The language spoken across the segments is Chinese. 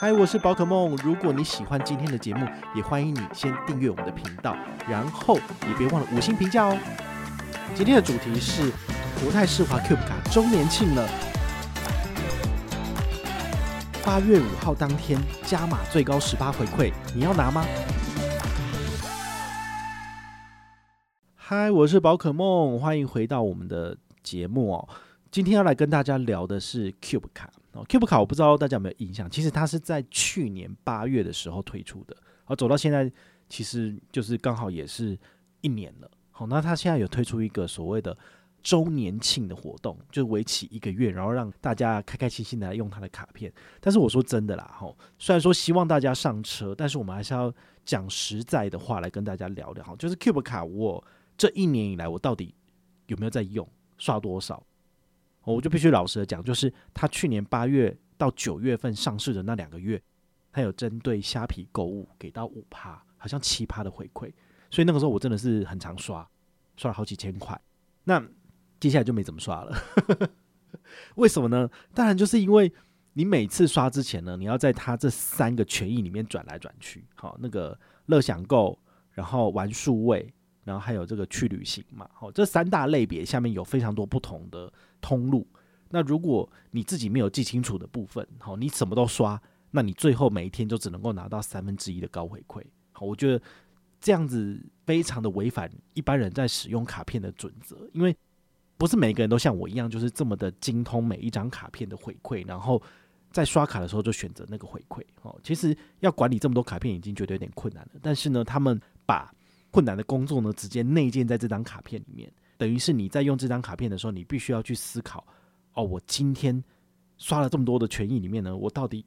嗨，我是宝可梦。如果你喜欢今天的节目，也欢迎你先订阅我们的频道，然后也别忘了五星评价哦。今天的主题是国泰世华 Cube 卡周年庆了，八月五号当天加码最高十八回馈，你要拿吗？嗨，我是宝可梦，欢迎回到我们的节目哦。今天要来跟大家聊的是 Cube 卡。哦 Cube 卡我不知道大家有没有印象，其实它是在去年八月的时候推出的，而走到现在，其实就是刚好也是一年了。好，那它现在有推出一个所谓的周年庆的活动，就为期一个月，然后让大家开开心心的来用它的卡片。但是我说真的啦，哈，虽然说希望大家上车，但是我们还是要讲实在的话来跟大家聊聊。哈，就是 Cube 卡，我这一年以来我到底有没有在用，刷多少？我就必须老实的讲，就是他去年八月到九月份上市的那两个月，他有针对虾皮购物给到五趴，好像七趴的回馈，所以那个时候我真的是很常刷，刷了好几千块。那接下来就没怎么刷了，为什么呢？当然就是因为你每次刷之前呢，你要在他这三个权益里面转来转去，好，那个乐享购，然后玩数位。然后还有这个去旅行嘛，好，这三大类别下面有非常多不同的通路。那如果你自己没有记清楚的部分，好，你什么都刷，那你最后每一天就只能够拿到三分之一的高回馈。好，我觉得这样子非常的违反一般人在使用卡片的准则，因为不是每个人都像我一样，就是这么的精通每一张卡片的回馈，然后在刷卡的时候就选择那个回馈。好，其实要管理这么多卡片已经觉得有点困难了，但是呢，他们把困难的工作呢，直接内建在这张卡片里面，等于是你在用这张卡片的时候，你必须要去思考：哦，我今天刷了这么多的权益里面呢，我到底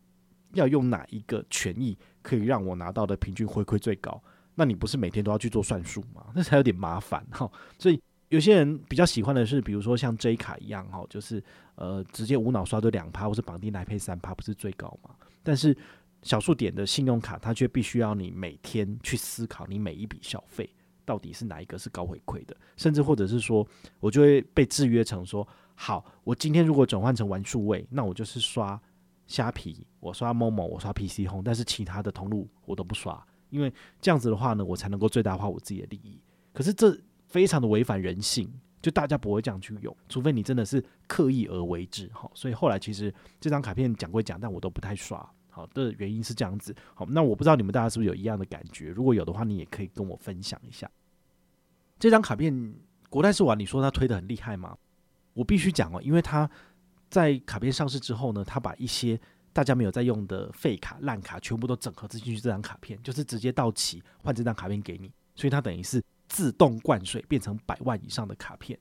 要用哪一个权益可以让我拿到的平均回馈最高？那你不是每天都要去做算术吗？那才有点麻烦哈。所以有些人比较喜欢的是，比如说像 J 卡一样哈，就是呃直接无脑刷都两趴，或是绑定来配三趴，不是最高吗？但是小数点的信用卡，它却必须要你每天去思考，你每一笔消费到底是哪一个是高回馈的，甚至或者是说，我就会被制约成说，好，我今天如果转换成玩数位，那我就是刷虾皮，我刷某某我刷 PC 红但是其他的通路我都不刷，因为这样子的话呢，我才能够最大化我自己的利益。可是这非常的违反人性，就大家不会这样去用，除非你真的是刻意而为之。好，所以后来其实这张卡片讲归讲，但我都不太刷。好的原因是这样子，好，那我不知道你们大家是不是有一样的感觉？如果有的话，你也可以跟我分享一下。这张卡片国泰世华，你说他推得很厉害吗？我必须讲哦，因为他在卡片上市之后呢，他把一些大家没有在用的废卡、烂卡全部都整合进去这张卡片，就是直接到期换这张卡片给你，所以它等于是自动灌水变成百万以上的卡片。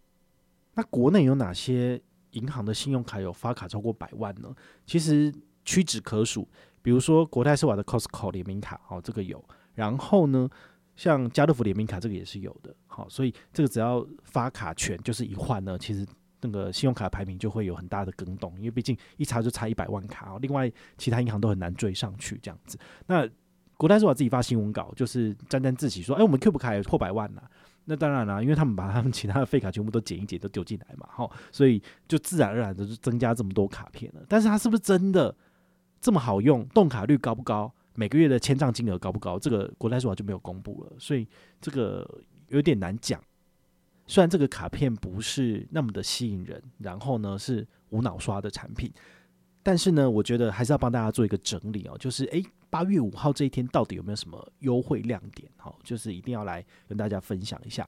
那国内有哪些银行的信用卡有发卡超过百万呢？其实。屈指可数，比如说国泰世华的 Costco 联名卡，哦，这个有。然后呢，像家乐福联名卡，这个也是有的。好，所以这个只要发卡权就是一换呢，其实那个信用卡排名就会有很大的更动，因为毕竟一查就差一百万卡。哦另外，其他银行都很难追上去这样子。那国泰世华自己发新闻稿，就是沾沾自喜说：“哎，我们 Cube 卡也破百万了。”那当然啦，因为他们把他们其他的废卡全部都剪一剪，都丢进来嘛，哈，所以就自然而然的就增加这么多卡片了。但是它是不是真的？这么好用，动卡率高不高？每个月的签账金额高不高？这个国泰世华就没有公布了，所以这个有点难讲。虽然这个卡片不是那么的吸引人，然后呢是无脑刷的产品，但是呢，我觉得还是要帮大家做一个整理哦，就是诶，八月五号这一天到底有没有什么优惠亮点？好，就是一定要来跟大家分享一下。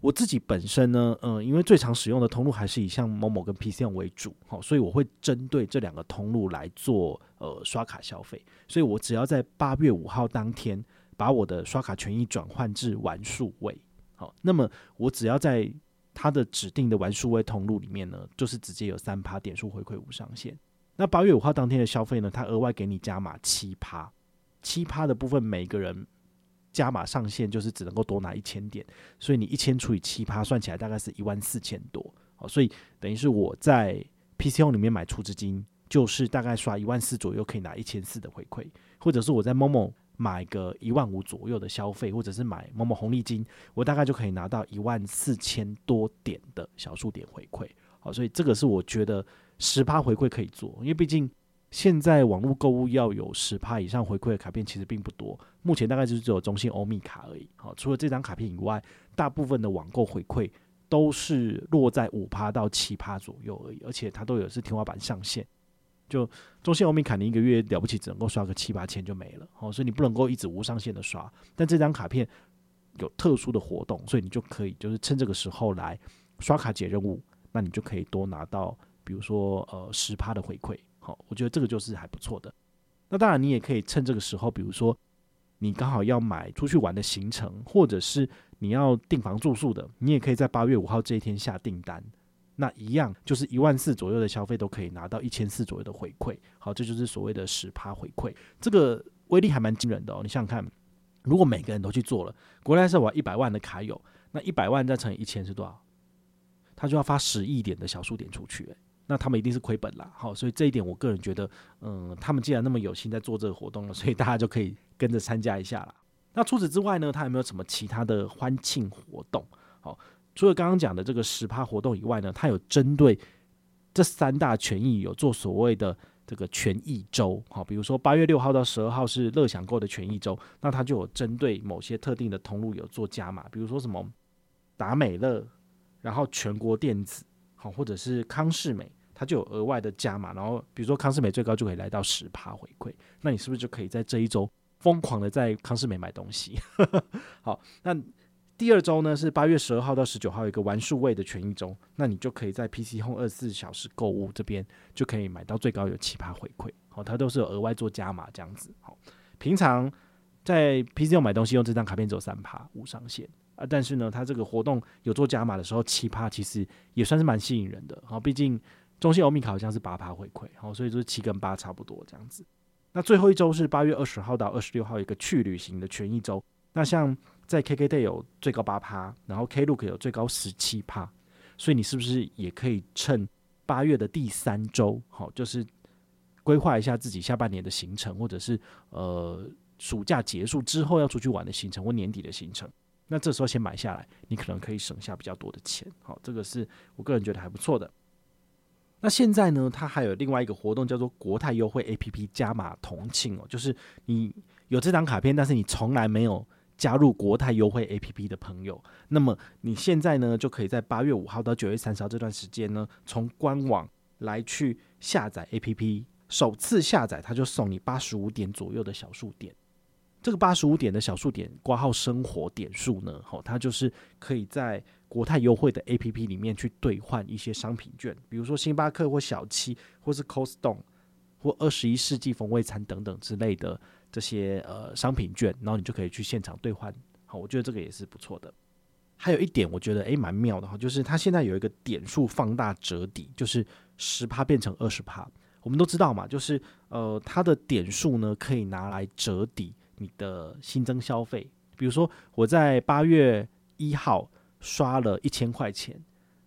我自己本身呢，嗯，因为最常使用的通路还是以像某某跟 p c 为主，好，所以我会针对这两个通路来做呃刷卡消费。所以我只要在八月五号当天把我的刷卡权益转换至玩数位，好，那么我只要在它的指定的玩数位通路里面呢，就是直接有三趴点数回馈无上限。那八月五号当天的消费呢，它额外给你加码七趴，七趴的部分每个人。加码上限就是只能够多拿一千点，所以你一千除以七趴，算起来大概是一万四千多。好，所以等于是我在 PCO 里面买出资金，就是大概刷一万四左右可以拿一千四的回馈，或者是我在 Momo 买个一万五左右的消费，或者是买 Momo 红利金，我大概就可以拿到一万四千多点的小数点回馈。好，所以这个是我觉得十趴回馈可以做，因为毕竟现在网络购物要有十趴以上回馈的卡片其实并不多，目前大概就是只有中信欧米卡而已。好，除了这张卡片以外，大部分的网购回馈都是落在五趴到七趴左右而已，而且它都有是天花板上限。就中信欧米卡，你一个月了不起只能够刷个七八千就没了，好，所以你不能够一直无上限的刷。但这张卡片有特殊的活动，所以你就可以就是趁这个时候来刷卡解任务，那你就可以多拿到，比如说呃十趴的回馈。好，我觉得这个就是还不错的。那当然，你也可以趁这个时候，比如说你刚好要买出去玩的行程，或者是你要订房住宿的，你也可以在八月五号这一天下订单。那一样就是一万四左右的消费都可以拿到一千四左右的回馈。好，这就是所谓的十趴回馈，这个威力还蛮惊人的哦。你想想看，如果每个人都去做了，国内是我一百万的卡友，那一百万再乘以一千是多少？他就要发十亿点的小数点出去，欸。那他们一定是亏本啦，好，所以这一点我个人觉得，嗯，他们既然那么有心在做这个活动了，所以大家就可以跟着参加一下啦。那除此之外呢，他有没有什么其他的欢庆活动？好，除了刚刚讲的这个十趴活动以外呢，他有针对这三大权益有做所谓的这个权益周，好，比如说八月六号到十二号是乐享购的权益周，那他就有针对某些特定的通路有做加码，比如说什么达美乐，然后全国电子，好，或者是康是美。它就有额外的加码，然后比如说康是美最高就可以来到十趴回馈，那你是不是就可以在这一周疯狂的在康是美买东西？好，那第二周呢是八月十二号到十九号一个玩数位的权益周，那你就可以在 PC Home 二十四小时购物这边就可以买到最高有七趴回馈，好，它都是有额外做加码这样子。好，平常在 PC Home 买东西用这张卡片只有三趴无上限啊，但是呢，它这个活动有做加码的时候，七趴其实也算是蛮吸引人的。好，毕竟。中信欧米卡好像是八趴回馈，好，所以就是七跟八差不多这样子。那最后一周是八月二十号到二十六号，一个去旅行的权益周。那像在 KKday 有最高八趴，然后 Klook 有最高十七趴，所以你是不是也可以趁八月的第三周，好，就是规划一下自己下半年的行程，或者是呃暑假结束之后要出去玩的行程，或年底的行程。那这时候先买下来，你可能可以省下比较多的钱。好，这个是我个人觉得还不错的。那现在呢，它还有另外一个活动叫做国泰优惠 APP 加码同庆哦，就是你有这张卡片，但是你从来没有加入国泰优惠 APP 的朋友，那么你现在呢就可以在八月五号到九月三十号这段时间呢，从官网来去下载 APP，首次下载它就送你八十五点左右的小数点。这个八十五点的小数点挂号生活点数呢，哦，它就是可以在国泰优惠的 APP 里面去兑换一些商品券，比如说星巴克或小七，或是 Costco 或二十一世纪风味餐等等之类的这些呃商品券，然后你就可以去现场兑换。好，我觉得这个也是不错的。还有一点，我觉得诶蛮妙的哈，就是它现在有一个点数放大折抵，就是十趴变成二十趴。我们都知道嘛，就是呃它的点数呢可以拿来折抵。你的新增消费，比如说我在八月一号刷了一千块钱，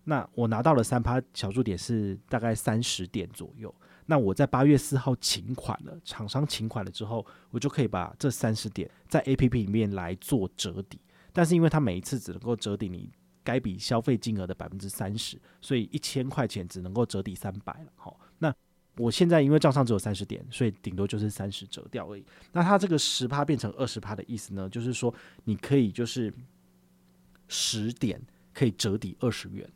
那我拿到了三趴小数点是大概三十点左右。那我在八月四号请款了，厂商请款了之后，我就可以把这三十点在 APP 里面来做折抵。但是因为它每一次只能够折抵你该笔消费金额的百分之三十，所以一千块钱只能够折抵三百了。好，那。我现在因为账上只有三十点，所以顶多就是三十折掉而已。那它这个十趴变成二十趴的意思呢，就是说你可以就是十点可以折抵二十元，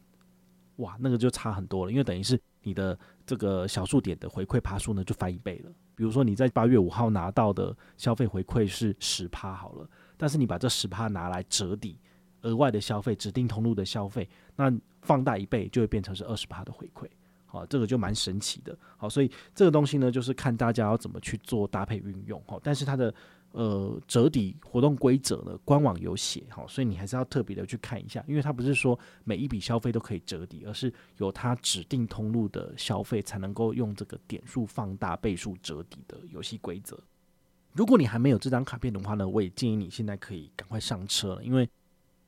哇，那个就差很多了。因为等于是你的这个小数点的回馈趴数呢就翻一倍了。比如说你在八月五号拿到的消费回馈是十趴好了，但是你把这十趴拿来折抵额外的消费，指定通路的消费，那放大一倍就会变成是二十趴的回馈。好，这个就蛮神奇的。好，所以这个东西呢，就是看大家要怎么去做搭配运用。好，但是它的呃折抵活动规则呢，官网有写。哈，所以你还是要特别的去看一下，因为它不是说每一笔消费都可以折抵，而是有它指定通路的消费才能够用这个点数放大倍数折抵的游戏规则。如果你还没有这张卡片的话呢，我也建议你现在可以赶快上车了，因为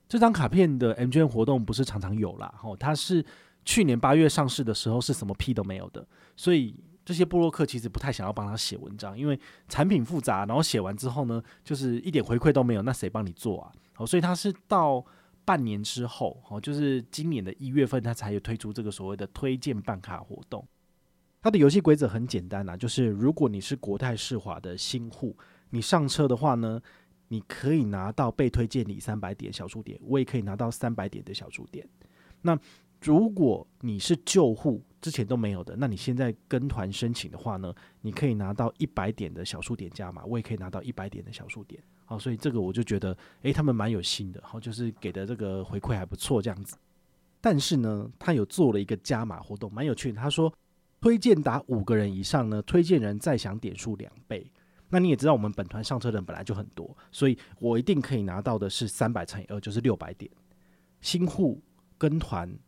这张卡片的 MGM 活动不是常常有啦。好，它是。去年八月上市的时候是什么屁都没有的，所以这些布洛克其实不太想要帮他写文章，因为产品复杂，然后写完之后呢，就是一点回馈都没有，那谁帮你做啊？好，所以他是到半年之后，哦，就是今年的一月份，他才有推出这个所谓的推荐办卡活动。它的游戏规则很简单、啊，就是如果你是国泰世华的新户，你上车的话呢，你可以拿到被推荐你三百点小数点，我也可以拿到三百点的小数点。那如果你是旧户，之前都没有的，那你现在跟团申请的话呢，你可以拿到一百点的小数点加码，我也可以拿到一百点的小数点。好，所以这个我就觉得，诶，他们蛮有心的，好，就是给的这个回馈还不错这样子。但是呢，他有做了一个加码活动，蛮有趣的。他说，推荐达五个人以上呢，推荐人再享点数两倍。那你也知道，我们本团上车的人本来就很多，所以我一定可以拿到的是三百乘以二，就是六百点。新户跟团。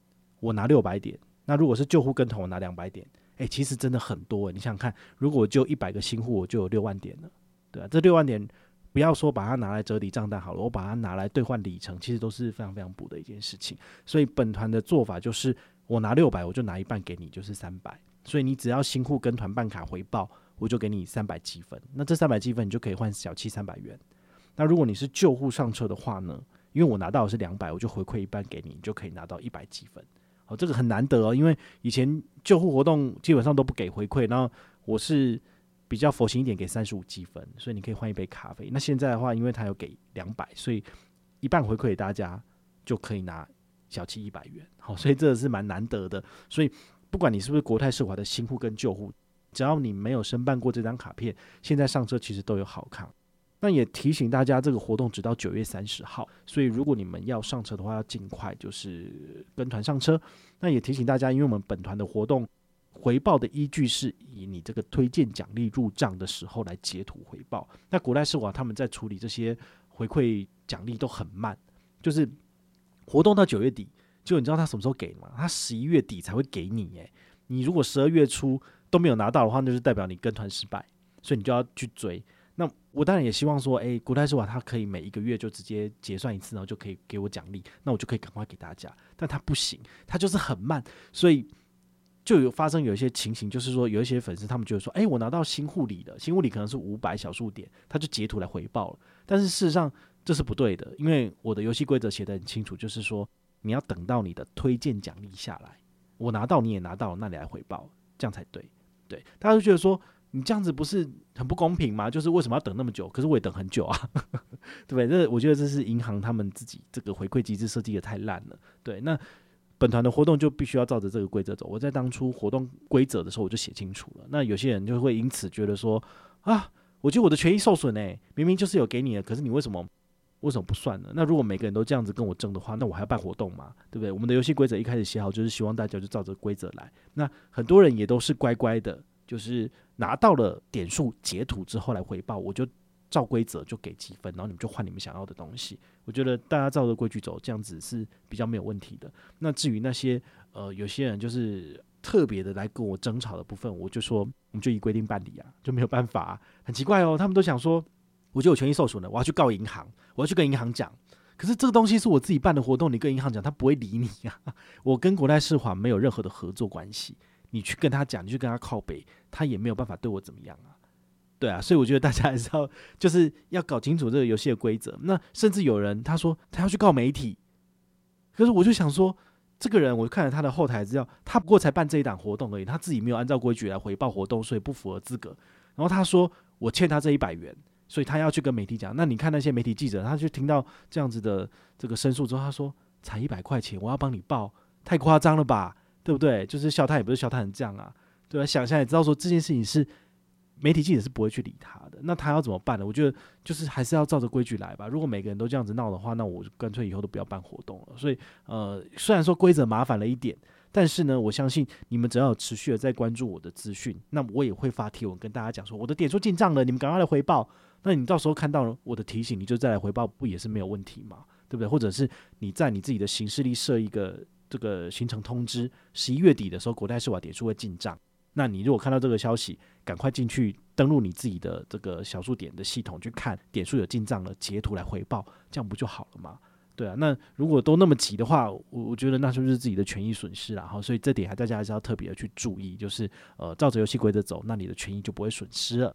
我拿六百点，那如果是旧户跟团，我拿两百点，诶，其实真的很多诶。你想想看，如果就一百个新户，我就有六万点了，对啊，这六万点不要说把它拿来折抵账单好了，我把它拿来兑换里程，其实都是非常非常补的一件事情。所以本团的做法就是，我拿六百，我就拿一半给你，就是三百。所以你只要新户跟团办卡回报，我就给你三百积分。那这三百积分你就可以换小七三百元。那如果你是旧户上车的话呢，因为我拿到的是两百，我就回馈一半给你，你就可以拿到一百积分。哦，这个很难得哦，因为以前救护活动基本上都不给回馈，然后我是比较佛心一点，给三十五积分，所以你可以换一杯咖啡。那现在的话，因为他有给两百，所以一半回馈给大家就可以拿小七一百元。好，所以这个是蛮难得的。所以不管你是不是国泰世华的新户跟旧户，只要你没有申办过这张卡片，现在上车其实都有好康。那也提醒大家，这个活动直到九月三十号，所以如果你们要上车的话，要尽快就是跟团上车。那也提醒大家，因为我们本团的活动回报的依据是以你这个推荐奖励入账的时候来截图回报。那国泰世华他们在处理这些回馈奖励都很慢，就是活动到九月底，就你知道他什么时候给吗？他十一月底才会给你。诶，你如果十二月初都没有拿到的话，那就代表你跟团失败，所以你就要去追。我当然也希望说，诶、欸，国泰世华他可以每一个月就直接结算一次，然后就可以给我奖励，那我就可以赶快给大家。但他不行，他就是很慢，所以就有发生有一些情形，就是说有一些粉丝他们就会说，诶、我拿到新护理的，新护理可能是五百小数点，他就截图来回报了。但是事实上这是不对的，因为我的游戏规则写得很清楚，就是说你要等到你的推荐奖励下来，我拿到你也拿到，那你来回报，这样才对。对，大家都觉得说。你这样子不是很不公平吗？就是为什么要等那么久？可是我也等很久啊，对不对？这我觉得这是银行他们自己这个回馈机制设计的太烂了。对，那本团的活动就必须要照着这个规则走。我在当初活动规则的时候我就写清楚了。那有些人就会因此觉得说啊，我觉得我的权益受损哎，明明就是有给你的，可是你为什么为什么不算呢？那如果每个人都这样子跟我争的话，那我还要办活动吗？对不对？我们的游戏规则一开始写好就是希望大家就照着规则来。那很多人也都是乖乖的。就是拿到了点数截图之后来回报，我就照规则就给积分，然后你们就换你们想要的东西。我觉得大家照着规矩走，这样子是比较没有问题的。那至于那些呃有些人就是特别的来跟我争吵的部分，我就说我们就依规定办理啊，就没有办法啊。很奇怪哦，他们都想说，我觉得我权益受损了，我要去告银行，我要去跟银行讲。可是这个东西是我自己办的活动，你跟银行讲，他不会理你呀。我跟国泰世华没有任何的合作关系。你去跟他讲，你去跟他靠北，他也没有办法对我怎么样啊？对啊，所以我觉得大家还是要就是要搞清楚这个游戏的规则。那甚至有人他说他要去告媒体，可是我就想说，这个人我看了他的后台资料，他不过才办这一档活动而已，他自己没有按照规矩来回报活动，所以不符合资格。然后他说我欠他这一百元，所以他要去跟媒体讲。那你看那些媒体记者，他就听到这样子的这个申诉之后，他说才一百块钱，我要帮你报，太夸张了吧？对不对？就是笑他也不是笑他成这样啊，对吧？想象也知道说这件事情是媒体记者是不会去理他的，那他要怎么办呢？我觉得就是还是要照着规矩来吧。如果每个人都这样子闹的话，那我干脆以后都不要办活动了。所以呃，虽然说规则麻烦了一点，但是呢，我相信你们只要有持续的在关注我的资讯，那我也会发贴文跟大家讲说我的点数进账了，你们赶快来回报。那你到时候看到了我的提醒，你就再来回报，不也是没有问题吗？对不对？或者是你在你自己的行事历设一个。这个行程通知，十一月底的时候，国泰世华点数会进账。那你如果看到这个消息，赶快进去登录你自己的这个小数点的系统去看点数有进账了，截图来回报，这样不就好了吗？对啊，那如果都那么急的话，我我觉得那就是自己的权益损失了哈。所以这点还大家还是要特别的去注意，就是呃，照着游戏规则走，那你的权益就不会损失了。